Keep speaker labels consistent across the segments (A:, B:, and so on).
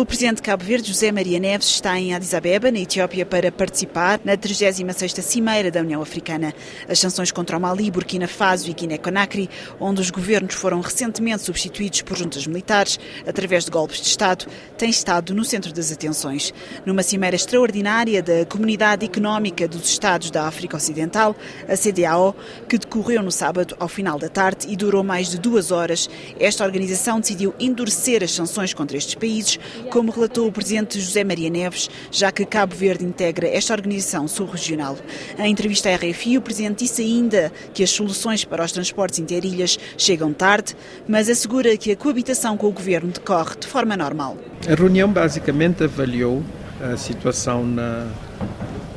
A: O presidente de Cabo Verde, José Maria Neves, está em Addis Abeba, na Etiópia, para participar na 36ª Cimeira da União Africana. As sanções contra o Mali, Burkina Faso e Guiné-Conakry, onde os governos foram recentemente substituídos por juntas militares através de golpes de Estado, têm estado no centro das atenções. Numa cimeira extraordinária da Comunidade Económica dos Estados da África Ocidental, a CDAO, que decorreu no sábado ao final da tarde e durou mais de duas horas, esta organização decidiu endurecer as sanções contra estes países como relatou o presidente José Maria Neves, já que Cabo Verde integra esta organização sul-regional. Em entrevista à RFI, o presidente disse ainda que as soluções para os transportes interilhas chegam tarde, mas assegura que a coabitação com o governo decorre de forma normal.
B: A reunião basicamente avaliou a situação na,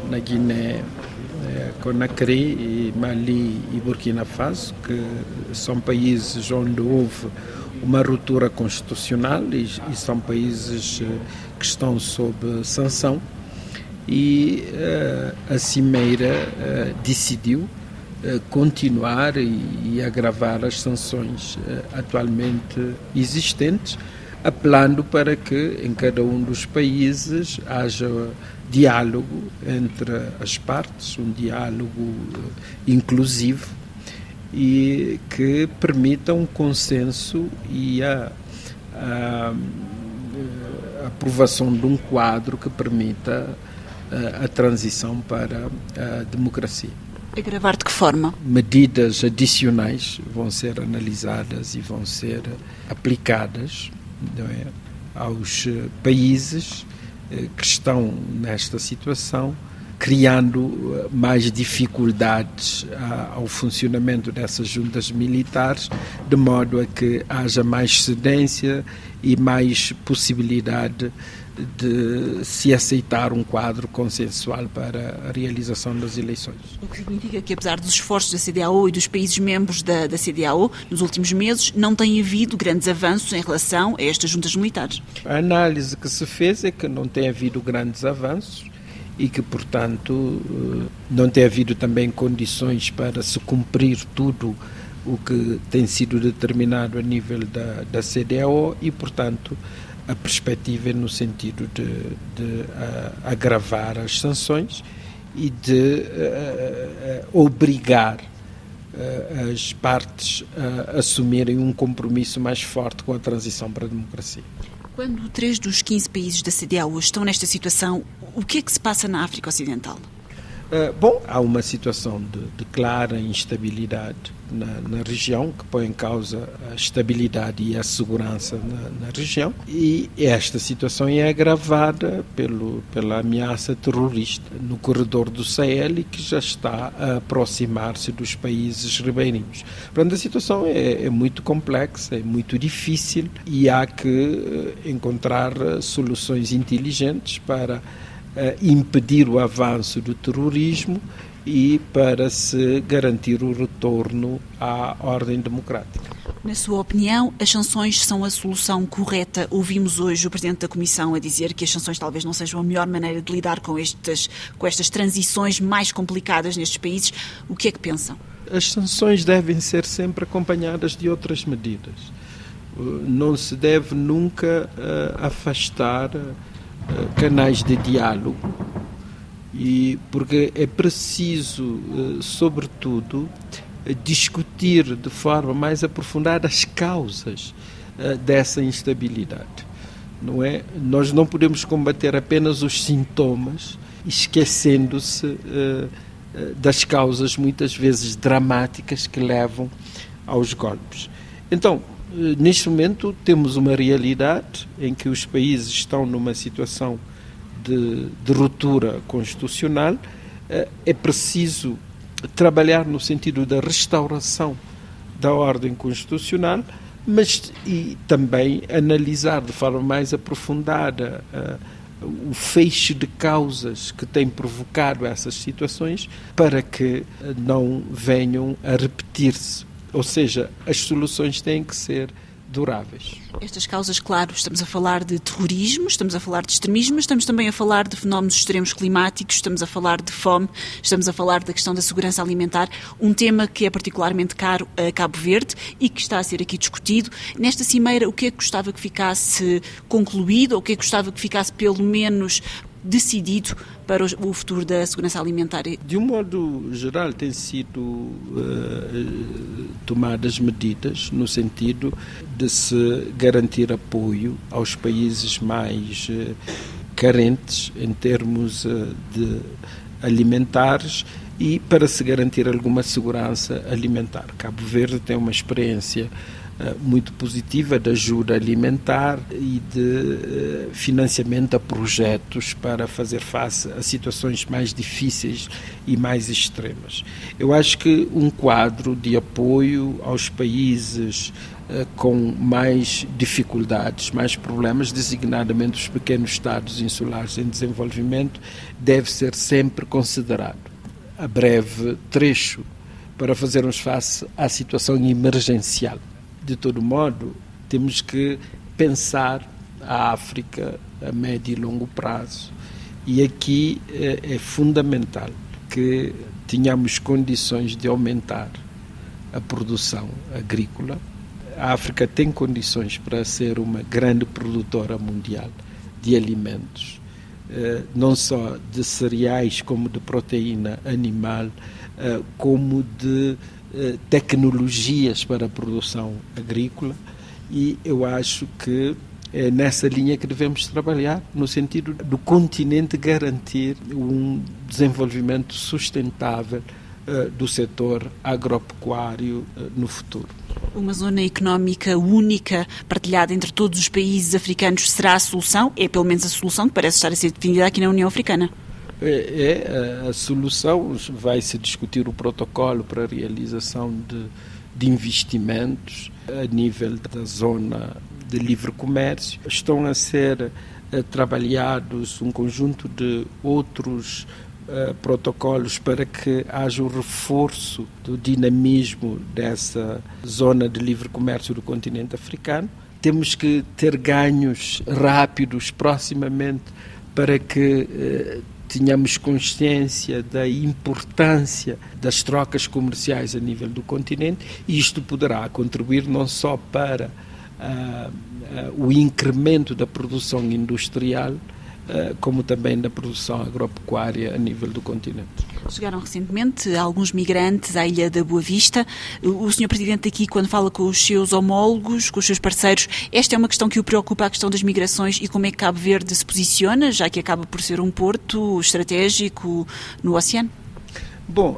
B: na Guiné Conakry e Mali e Burkina Faso, que são países onde houve uma ruptura constitucional e, e são países eh, que estão sob sanção. E uh, a Cimeira uh, decidiu uh, continuar e, e, agravar as sanções atualmente existentes, apelando para que em cada um dos países haja diálogo entre as partes, um diálogo inclusivo e que permitam um consenso e a, a, a, aprovação de um quadro que permita a, a transição para a democracia.
A: Agravar de que forma?
B: Medidas adicionais vão ser analisadas e vão ser aplicadas é, aos países eh, que estão nesta situação criando eh, mais dificuldades ao funcionamento dessas juntas militares, de modo a que haja mais cedência e mais possibilidade de se aceitar um quadro consensual para a realização das eleições.
A: O que significa que, apesar dos esforços da CDAO e dos países membros da, da CDAO, nos últimos meses não tem havido grandes avanços em relação a estas juntas militares?
B: A análise que se fez é que não tem havido grandes avanços e que, portanto, eh, não tem havido também condições para se cumprir tudo o que tem sido determinado a nível da, da CDAO e, portanto, a perspectiva é no sentido de, de agravar as sanções e de obrigar as partes a assumirem um compromisso mais forte com a transição para a democracia.
A: Quando três dos 15 países da CDAO estão nesta situação, o que é que se passa na África Ocidental?
B: Uh, bom, há uma situação de, de clara instabilidade na, na, região que põe em causa a estabilidade e a segurança na, na, região e esta situação é agravada pelo, pela ameaça terrorista no corredor do Sahel que já está a aproximar-se dos países ribeirinhos. Portanto, a situação é, é muito complexa, é muito difícil e há que eh, encontrar soluções inteligentes para impedir o avanço do terrorismo e para se garantir o retorno à ordem democrática.
A: Na sua opinião, as sanções são a solução correta? Ouvimos hoje o Presidente da Comissão a dizer que as sanções talvez não sejam a melhor maneira de lidar com, estas, com estas transições mais complicadas nestes países. O que é que pensam?
B: As sanções devem ser sempre acompanhadas de outras medidas. Não se deve nunca uh, afastar eh, canais de diálogo e porque é preciso, eh, sobretudo, discutir de forma mais aprofundada as causas eh, dessa instabilidade. Não é? Nós não podemos combater apenas os sintomas, esquecendo-se das causas muitas vezes dramáticas que levam aos golpes. Então, eh, neste momento temos uma realidade em que os países estão numa situação de, de ruptura constitucional. Eh, é preciso trabalhar no sentido da restauração da ordem constitucional, mas e também analisar de forma mais aprofundada uh, o feixe de causas que tem provocado essas situações para que não venham a repetir-se ou seja, as soluções têm que ser duráveis.
A: Estas causas, claro, estamos a falar de terrorismo, estamos a falar de extremismo, estamos também a falar de fenómenos extremos climáticos, estamos a falar de fome, estamos a falar da questão da segurança alimentar, um tema que é particularmente caro a Cabo Verde e que está a ser aqui discutido. Nesta cimeira, o que é que gostava que ficasse concluído, ou o que é que gostava que ficasse pelo menos decidido para o futuro da segurança alimentar?
B: De um modo geral, têm sido uh, tomadas medidas no sentido de se garantir apoio aos países mais uh, carentes em termos uh, de alimentares e para se garantir alguma segurança alimentar. Cabo Verde tem uma experiência eh, muito positiva de ajuda alimentar e de eh, financiamento a projetos para fazer face a situações mais difíceis e mais extremas. Eu acho que um quadro de apoio aos países eh, com mais dificuldades, mais problemas, designadamente os pequenos estados insulares em desenvolvimento, deve ser sempre considerado. A breve trecho para fazermos face à situação emergencial de todo modo, temos que pensar a África a médio e longo prazo. E aqui é, é fundamental que tenhamos condições de aumentar a produção agrícola. A África tem condições para ser uma grande produtora mundial de alimentos, eh, não só de cereais, como de proteína animal, eh, como de tecnologias para a produção agrícola e eu acho que é nessa linha que devemos trabalhar, no sentido do continente garantir um desenvolvimento sustentável uh, do setor agropecuário no futuro.
A: Uma zona económica única, partilhada entre todos os países africanos, será a solução? É pelo menos a solução que parece estar a ser definida aqui na União Africana.
B: É, é a solução, vai se discutir o protocolo para a realização de, de investimentos a nível da zona de livre comércio. Estão a ser uh, trabalhados um conjunto de outros uh, protocolos para que haja o reforço do dinamismo dessa zona de livre comércio do continente africano. Temos que ter ganhos rápidos proximamente para que uh, tenhamos consciência da importância das trocas comerciais a nível do continente e isto poderá contribuir não só para uh, uh, o incremento da produção industrial, como também da produção agropecuária a nível do continente.
A: Chegaram recentemente alguns migrantes à Ilha da Boa Vista. O Sr. Presidente aqui, quando fala com os seus homólogos, com os seus parceiros, esta é uma questão que o preocupa, a questão das migrações e como é que Cabo Verde se posiciona, já que acaba por ser um porto estratégico no oceano?
B: Bom,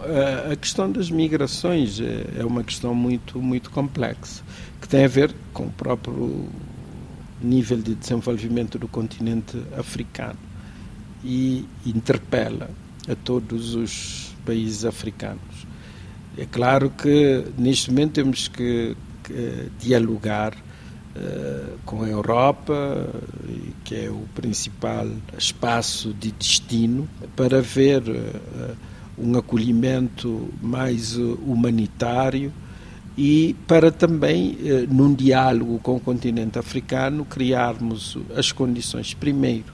B: a questão das migrações é, é uma questão muito, muito complexa, que tem a ver com o próprio nível de desenvolvimento do continente africano e interpela a todos os países africanos. É claro que neste momento temos que, que dialogar uh, com a Europa, que é o principal espaço de destino, para ver uh, um acolhimento mais humanitário e para também, uh, num diálogo com o continente africano, criarmos as condições, primeiro,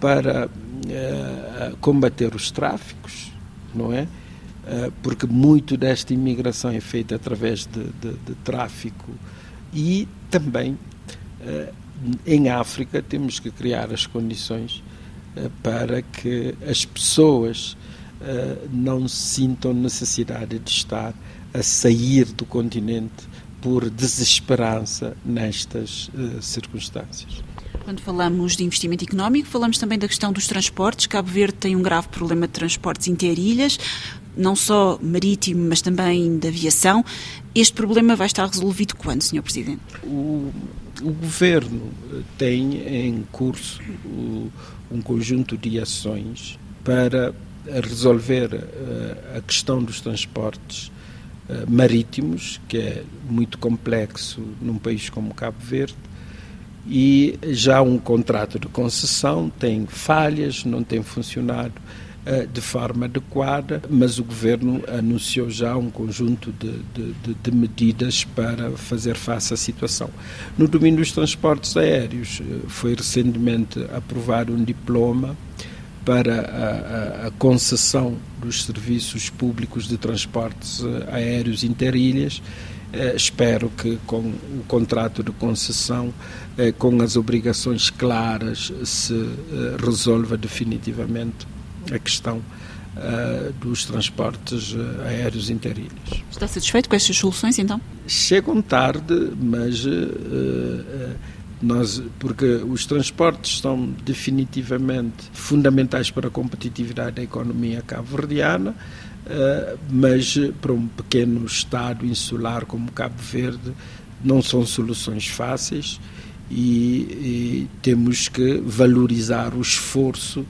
B: para uh, combater os tráficos, não é? Porque muito desta imigração é feita através de, de, de tráfico e também em África temos que criar as condições para que as pessoas não sintam necessidade de estar a sair do continente por desesperança nestas circunstâncias.
A: Quando falamos de investimento económico, falamos também da questão dos transportes. Cabo Verde tem um grave problema de transportes interilhas, não só marítimo, mas também de aviação. Este problema vai estar resolvido quando, Sr. Presidente?
B: O, o Governo tem em curso um conjunto de ações para resolver eh, a questão dos transportes eh, marítimos, que é muito complexo num país como Cabo Verde, e já um contrato de concessão tem falhas, não tem funcionado de forma adequada, mas o governo anunciou já um conjunto de, de, de, medidas para fazer face à situação. No domínio dos transportes aéreos, foi recentemente aprovado um diploma para a, a, a, concessão dos serviços públicos de transportes aéreos interilhas eh, espero que com o contrato de concessão, eh, com as obrigações claras, se eh, resolva definitivamente a questão dos transportes aéreos interilhos.
A: Está satisfeito com estas soluções, então?
B: Chegam tarde, mas nós, porque os transportes são definitivamente fundamentais para a competitividade da economia cabo-verdiana, eh, mas para um pequeno Estado insular como Cabo Verde não são soluções fáceis e, e temos que valorizar o esforço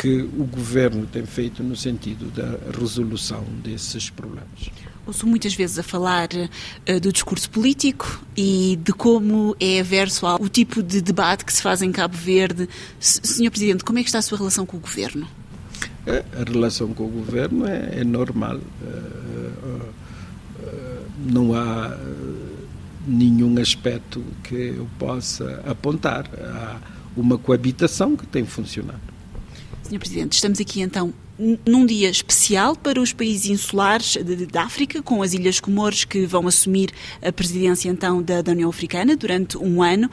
B: que o governo tem feito no sentido da resolução desses problemas.
A: Ouço muitas vezes a falar uh, do discurso político e de como é averso ao tipo de debate que se faz em Cabo Verde. S Senhor Presidente, como é que está a sua relação com o governo?
B: É, a relação com o governo é, é normal. É, não há nenhum aspecto que eu possa apontar. Há uma coabitação que tem funcionado.
A: Senhor Presidente, estamos aqui então num dia especial para os países insulares da África, com as Ilhas Comores que vão assumir a presidência então da, da União Africana durante um ano.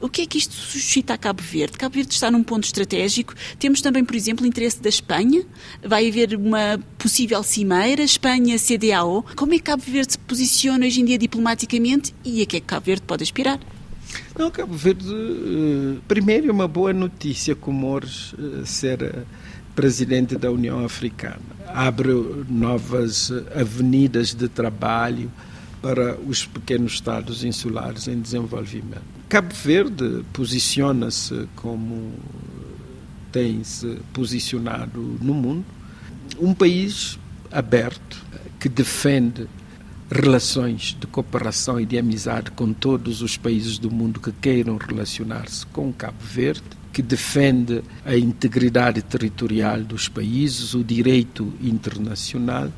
A: O que é que isto suscita a Cabo Verde? Cabo Verde está num ponto estratégico. Temos também, por exemplo, o interesse da Espanha. Vai haver uma possível cimeira, Espanha-CDAO. Como é que Cabo Verde se posiciona hoje em dia diplomaticamente e a que é que Cabo Verde pode aspirar?
B: Não, Cabo Verde, eh, primeiro, é uma boa notícia Comores eh, ser eh, presidente da União Africana. Abre novas avenidas de trabalho para os pequenos estados insulares em desenvolvimento. Cabo Verde posiciona-se como tem se posicionado no mundo, um país aberto que defende relações de cooperação e de amizade com todos os países do mundo que queiram relacionar-se com Cabo Verde, que defende a integridade territorial dos países, o direito internacional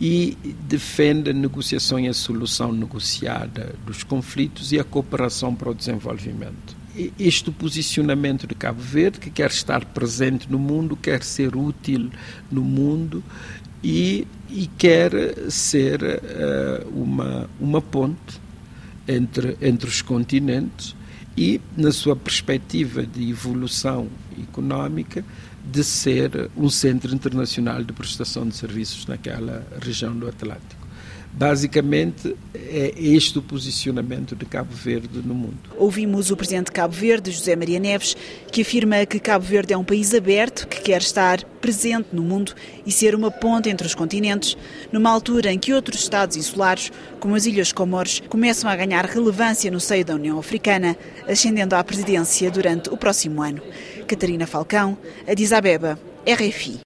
B: e defende a negociação e a solução negociada dos conflitos e a cooperação para o desenvolvimento. Este posicionamento de Cabo Verde, que quer estar presente no mundo, quer ser útil no mundo e, e quer ser uh, uma, uma ponte entre, entre os continentes e, na sua perspectiva de evolução económica, de ser um centro internacional de prestação de serviços naquela região do Atlântico. Basicamente, é este o posicionamento de Cabo Verde no mundo.
A: Ouvimos o presidente de Cabo Verde, José Maria Neves, que afirma que Cabo Verde é um país aberto que quer estar presente no mundo e ser uma ponte entre os continentes, numa altura em que outros Estados insulares, como as Ilhas Comores, começam a ganhar relevância no seio da União Africana, ascendendo à presidência durante o próximo ano. Catarina Falcão, Addis Abeba, RFI.